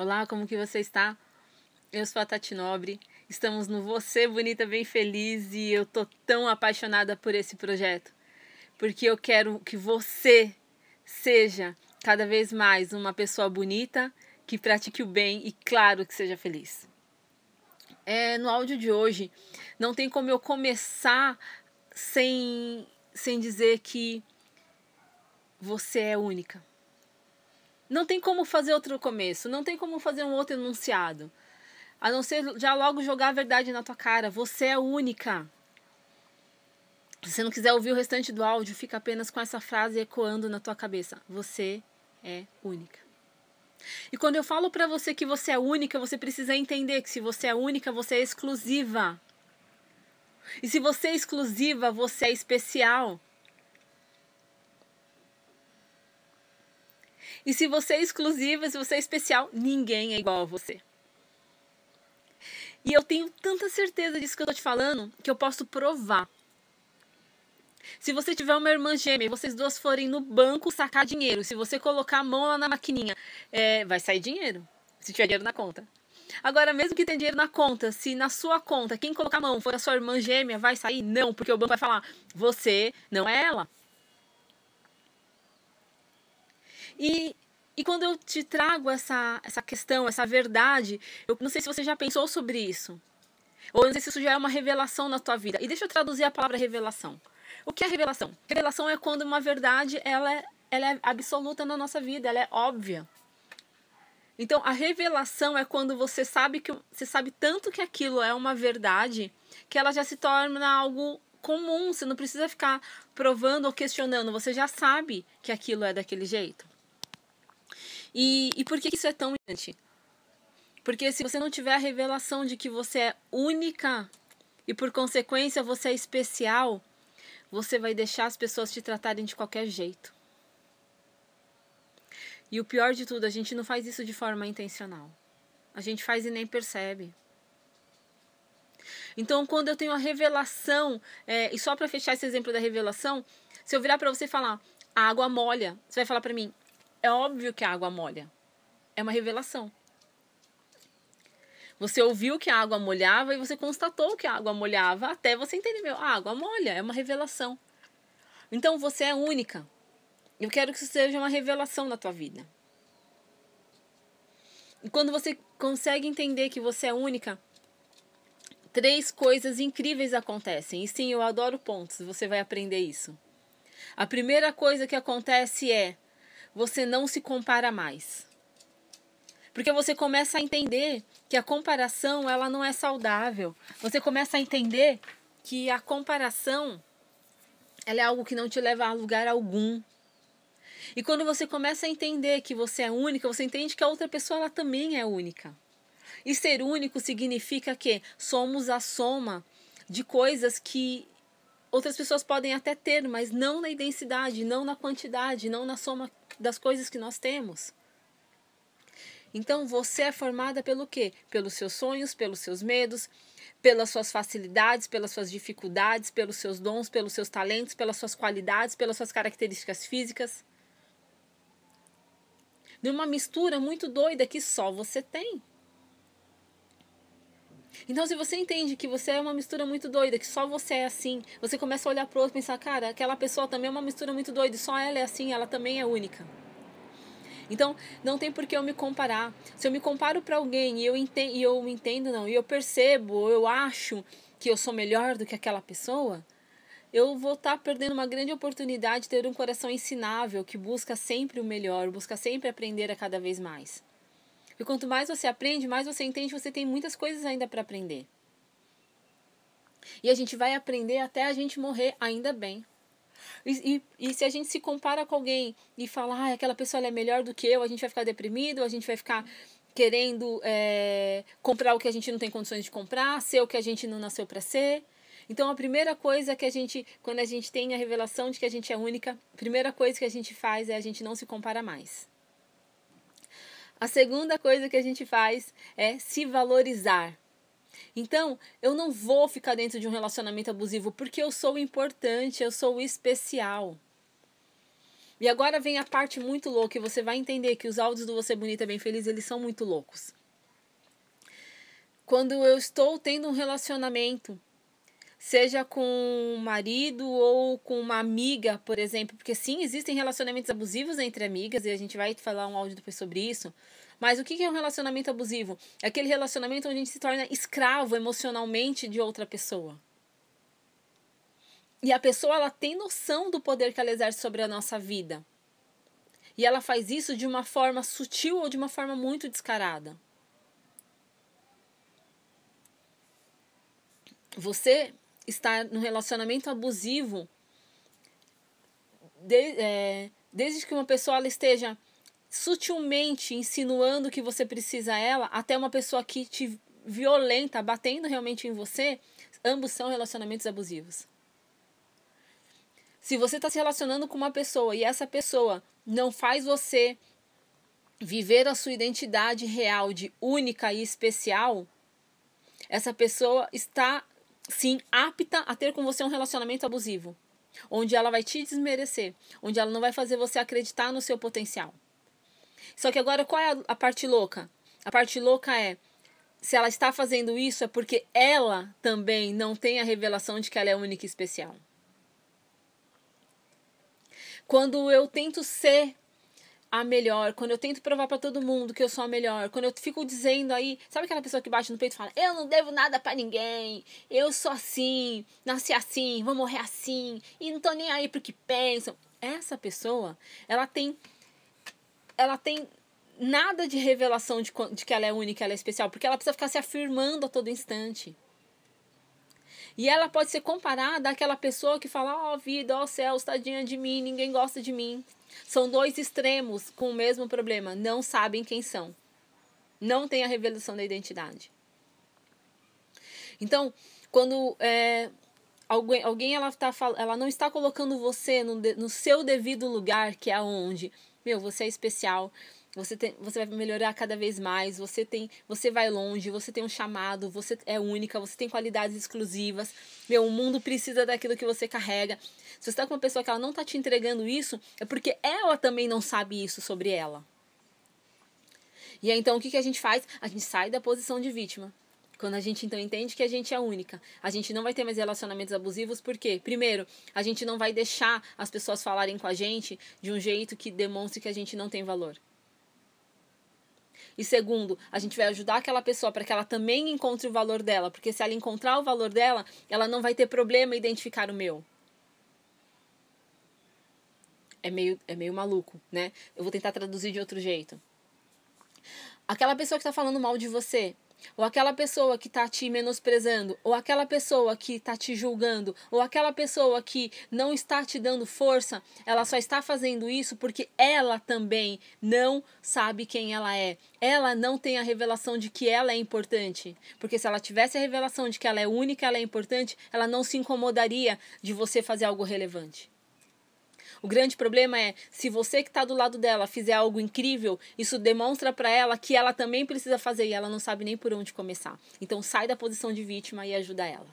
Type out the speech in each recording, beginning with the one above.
Olá, como que você está? Eu sou a Tati Nobre. Estamos no Você Bonita Bem Feliz e eu tô tão apaixonada por esse projeto, porque eu quero que você seja cada vez mais uma pessoa bonita, que pratique o bem e claro que seja feliz. É, no áudio de hoje, não tem como eu começar sem, sem dizer que você é única. Não tem como fazer outro começo, não tem como fazer um outro enunciado. A não ser já logo jogar a verdade na tua cara. Você é única. Se você não quiser ouvir o restante do áudio, fica apenas com essa frase ecoando na tua cabeça. Você é única. E quando eu falo para você que você é única, você precisa entender que se você é única, você é exclusiva. E se você é exclusiva, você é especial. E se você é exclusiva, se você é especial, ninguém é igual a você. E eu tenho tanta certeza disso que eu tô te falando que eu posso provar. Se você tiver uma irmã gêmea e vocês duas forem no banco sacar dinheiro, se você colocar a mão lá na maquininha, é, vai sair dinheiro. Se tiver dinheiro na conta. Agora, mesmo que tenha dinheiro na conta, se na sua conta quem colocar a mão for a sua irmã gêmea, vai sair? Não, porque o banco vai falar: você não é ela. E, e quando eu te trago essa, essa questão, essa verdade, eu não sei se você já pensou sobre isso. Ou não sei se isso já é uma revelação na tua vida. E deixa eu traduzir a palavra revelação. O que é revelação? Revelação é quando uma verdade ela é, ela é absoluta na nossa vida, ela é óbvia. Então, a revelação é quando você sabe que você sabe tanto que aquilo é uma verdade que ela já se torna algo comum. Você não precisa ficar provando ou questionando. Você já sabe que aquilo é daquele jeito. E, e por que isso é tão importante? Porque se você não tiver a revelação de que você é única e por consequência você é especial, você vai deixar as pessoas te tratarem de qualquer jeito. E o pior de tudo, a gente não faz isso de forma intencional. A gente faz e nem percebe. Então, quando eu tenho a revelação, é, e só para fechar esse exemplo da revelação, se eu virar para você falar, a água molha, você vai falar para mim, é óbvio que a água molha. É uma revelação. Você ouviu que a água molhava e você constatou que a água molhava até você entender, meu, a água molha, é uma revelação. Então você é única. Eu quero que isso seja uma revelação na tua vida. E quando você consegue entender que você é única, três coisas incríveis acontecem. E sim, eu adoro pontos, você vai aprender isso. A primeira coisa que acontece é você não se compara mais. Porque você começa a entender que a comparação ela não é saudável. Você começa a entender que a comparação ela é algo que não te leva a lugar algum. E quando você começa a entender que você é única, você entende que a outra pessoa ela também é única. E ser único significa que somos a soma de coisas que outras pessoas podem até ter, mas não na densidade, não na quantidade, não na soma das coisas que nós temos. Então você é formada pelo quê? Pelos seus sonhos, pelos seus medos, pelas suas facilidades, pelas suas dificuldades, pelos seus dons, pelos seus talentos, pelas suas qualidades, pelas suas características físicas. De uma mistura muito doida que só você tem. Então, se você entende que você é uma mistura muito doida, que só você é assim, você começa a olhar pro outro e pensar, cara, aquela pessoa também é uma mistura muito doida, só ela é assim, ela também é única. Então, não tem por que eu me comparar. Se eu me comparo para alguém e eu entendo, e eu entendo não, e eu percebo, eu acho que eu sou melhor do que aquela pessoa, eu vou estar tá perdendo uma grande oportunidade de ter um coração ensinável que busca sempre o melhor, busca sempre aprender a cada vez mais. E quanto mais você aprende, mais você entende você tem muitas coisas ainda para aprender. E a gente vai aprender até a gente morrer, ainda bem. E, e, e, se a gente se compara com alguém e falar, ah, aquela pessoa é melhor do que eu, a gente vai ficar deprimido, a gente vai ficar querendo é, comprar o que a gente não tem condições de comprar, ser o que a gente não nasceu para ser. Então, a primeira coisa que a gente, quando a gente tem a revelação de que a gente é única, a primeira coisa que a gente faz é a gente não se compara mais. A segunda coisa que a gente faz é se valorizar. Então, eu não vou ficar dentro de um relacionamento abusivo porque eu sou importante, eu sou especial. E agora vem a parte muito louca e você vai entender que os áudios do Você Bonita Bem Feliz, eles são muito loucos. Quando eu estou tendo um relacionamento, seja com um marido ou com uma amiga, por exemplo, porque sim, existem relacionamentos abusivos entre amigas e a gente vai falar um áudio depois sobre isso. Mas o que é um relacionamento abusivo? É aquele relacionamento onde a gente se torna escravo emocionalmente de outra pessoa. E a pessoa ela tem noção do poder que ela exerce sobre a nossa vida. E ela faz isso de uma forma sutil ou de uma forma muito descarada. Você está no relacionamento abusivo de, é, desde que uma pessoa ela esteja sutilmente insinuando que você precisa ela, até uma pessoa que te violenta, batendo realmente em você, ambos são relacionamentos abusivos. Se você está se relacionando com uma pessoa e essa pessoa não faz você viver a sua identidade real de única e especial, essa pessoa está sim apta a ter com você um relacionamento abusivo, onde ela vai te desmerecer, onde ela não vai fazer você acreditar no seu potencial. Só que agora qual é a, parte louca? A parte louca é se ela está fazendo isso é porque ela também não tem a revelação de que ela é única e especial. Quando eu tento ser a melhor, quando eu tento provar para todo mundo que eu sou a melhor, quando eu fico dizendo aí, sabe aquela pessoa que bate no peito e fala: "Eu não devo nada para ninguém, eu sou assim, nasci assim, vou morrer assim, e não tô nem aí pro que pensam". Essa pessoa, ela tem ela tem nada de revelação de, de que ela é única, ela é especial, porque ela precisa ficar se afirmando a todo instante. E ela pode ser comparada àquela pessoa que fala: Ó oh, vida, ó oh, céu, tadinha de mim, ninguém gosta de mim. São dois extremos com o mesmo problema, não sabem quem são. Não tem a revelação da identidade. Então, quando é, alguém, alguém ela, tá, ela não está colocando você no, no seu devido lugar, que é aonde, meu, você é especial, você, tem, você vai melhorar cada vez mais, você tem, você vai longe, você tem um chamado, você é única, você tem qualidades exclusivas. Meu, o mundo precisa daquilo que você carrega. Se você está com uma pessoa que ela não está te entregando isso, é porque ela também não sabe isso sobre ela. E aí, então o que, que a gente faz? A gente sai da posição de vítima. Quando a gente então entende que a gente é única, a gente não vai ter mais relacionamentos abusivos, por quê? Primeiro, a gente não vai deixar as pessoas falarem com a gente de um jeito que demonstre que a gente não tem valor. E segundo, a gente vai ajudar aquela pessoa para que ela também encontre o valor dela, porque se ela encontrar o valor dela, ela não vai ter problema em identificar o meu. É meio, é meio maluco, né? Eu vou tentar traduzir de outro jeito. Aquela pessoa que está falando mal de você, ou aquela pessoa que está te menosprezando, ou aquela pessoa que está te julgando, ou aquela pessoa que não está te dando força, ela só está fazendo isso porque ela também não sabe quem ela é. Ela não tem a revelação de que ela é importante. Porque se ela tivesse a revelação de que ela é única, ela é importante, ela não se incomodaria de você fazer algo relevante. O grande problema é se você que está do lado dela fizer algo incrível, isso demonstra para ela que ela também precisa fazer e ela não sabe nem por onde começar. Então sai da posição de vítima e ajuda ela.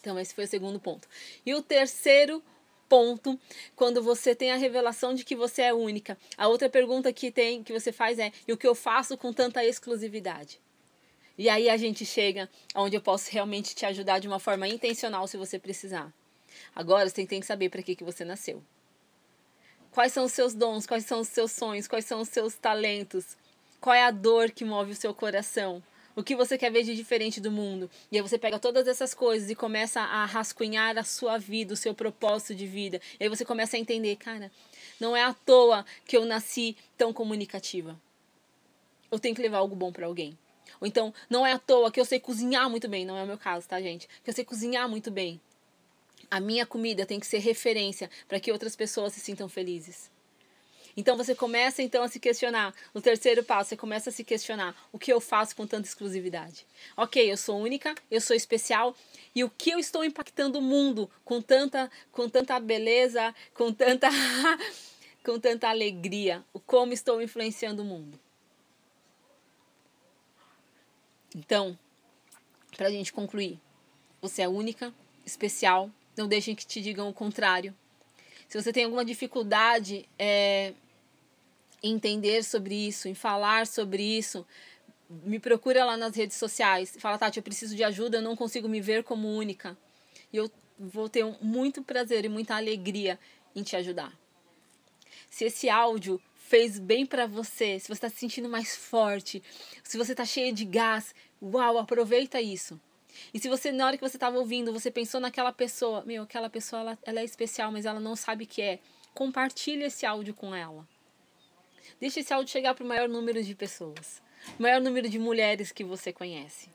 Então esse foi o segundo ponto. E o terceiro ponto, quando você tem a revelação de que você é única. A outra pergunta que tem que você faz é: e o que eu faço com tanta exclusividade? E aí a gente chega onde eu posso realmente te ajudar de uma forma intencional se você precisar. Agora você tem que saber para que, que você nasceu. Quais são os seus dons, quais são os seus sonhos, quais são os seus talentos, qual é a dor que move o seu coração, o que você quer ver de diferente do mundo. E aí você pega todas essas coisas e começa a rascunhar a sua vida, o seu propósito de vida. E aí você começa a entender, cara, não é à toa que eu nasci tão comunicativa. Eu tenho que levar algo bom para alguém. Ou então, não é à toa que eu sei cozinhar muito bem, não é o meu caso, tá, gente? Que eu sei cozinhar muito bem. A minha comida tem que ser referência para que outras pessoas se sintam felizes. Então você começa então a se questionar. No terceiro passo, você começa a se questionar: o que eu faço com tanta exclusividade? Ok, eu sou única, eu sou especial, e o que eu estou impactando o mundo com tanta, com tanta beleza, com tanta, com tanta alegria? O como estou influenciando o mundo? Então, para a gente concluir, você é única, especial, não deixem que te digam o contrário. Se você tem alguma dificuldade é, em entender sobre isso, em falar sobre isso, me procura lá nas redes sociais. Fala, Tati, eu preciso de ajuda, eu não consigo me ver como única. E eu vou ter muito prazer e muita alegria em te ajudar. Se esse áudio fez bem para você, se você está se sentindo mais forte, se você está cheia de gás, uau, aproveita isso. E se você, na hora que você estava ouvindo, você pensou naquela pessoa, meu, aquela pessoa ela, ela é especial, mas ela não sabe que é, compartilhe esse áudio com ela. Deixe esse áudio chegar para o maior número de pessoas, o maior número de mulheres que você conhece.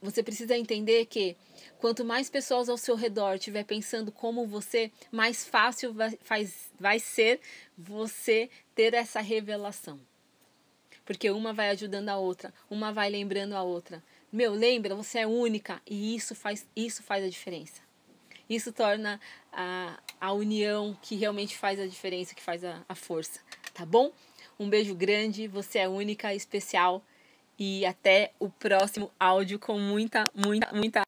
Você precisa entender que quanto mais pessoas ao seu redor estiver pensando como você, mais fácil vai, faz, vai ser você ter essa revelação. Porque uma vai ajudando a outra, uma vai lembrando a outra. Meu, lembra, você é única e isso faz, isso faz a diferença. Isso torna a, a união que realmente faz a diferença, que faz a, a força. Tá bom? Um beijo grande, você é única, especial e até o próximo áudio com muita, muita, muita.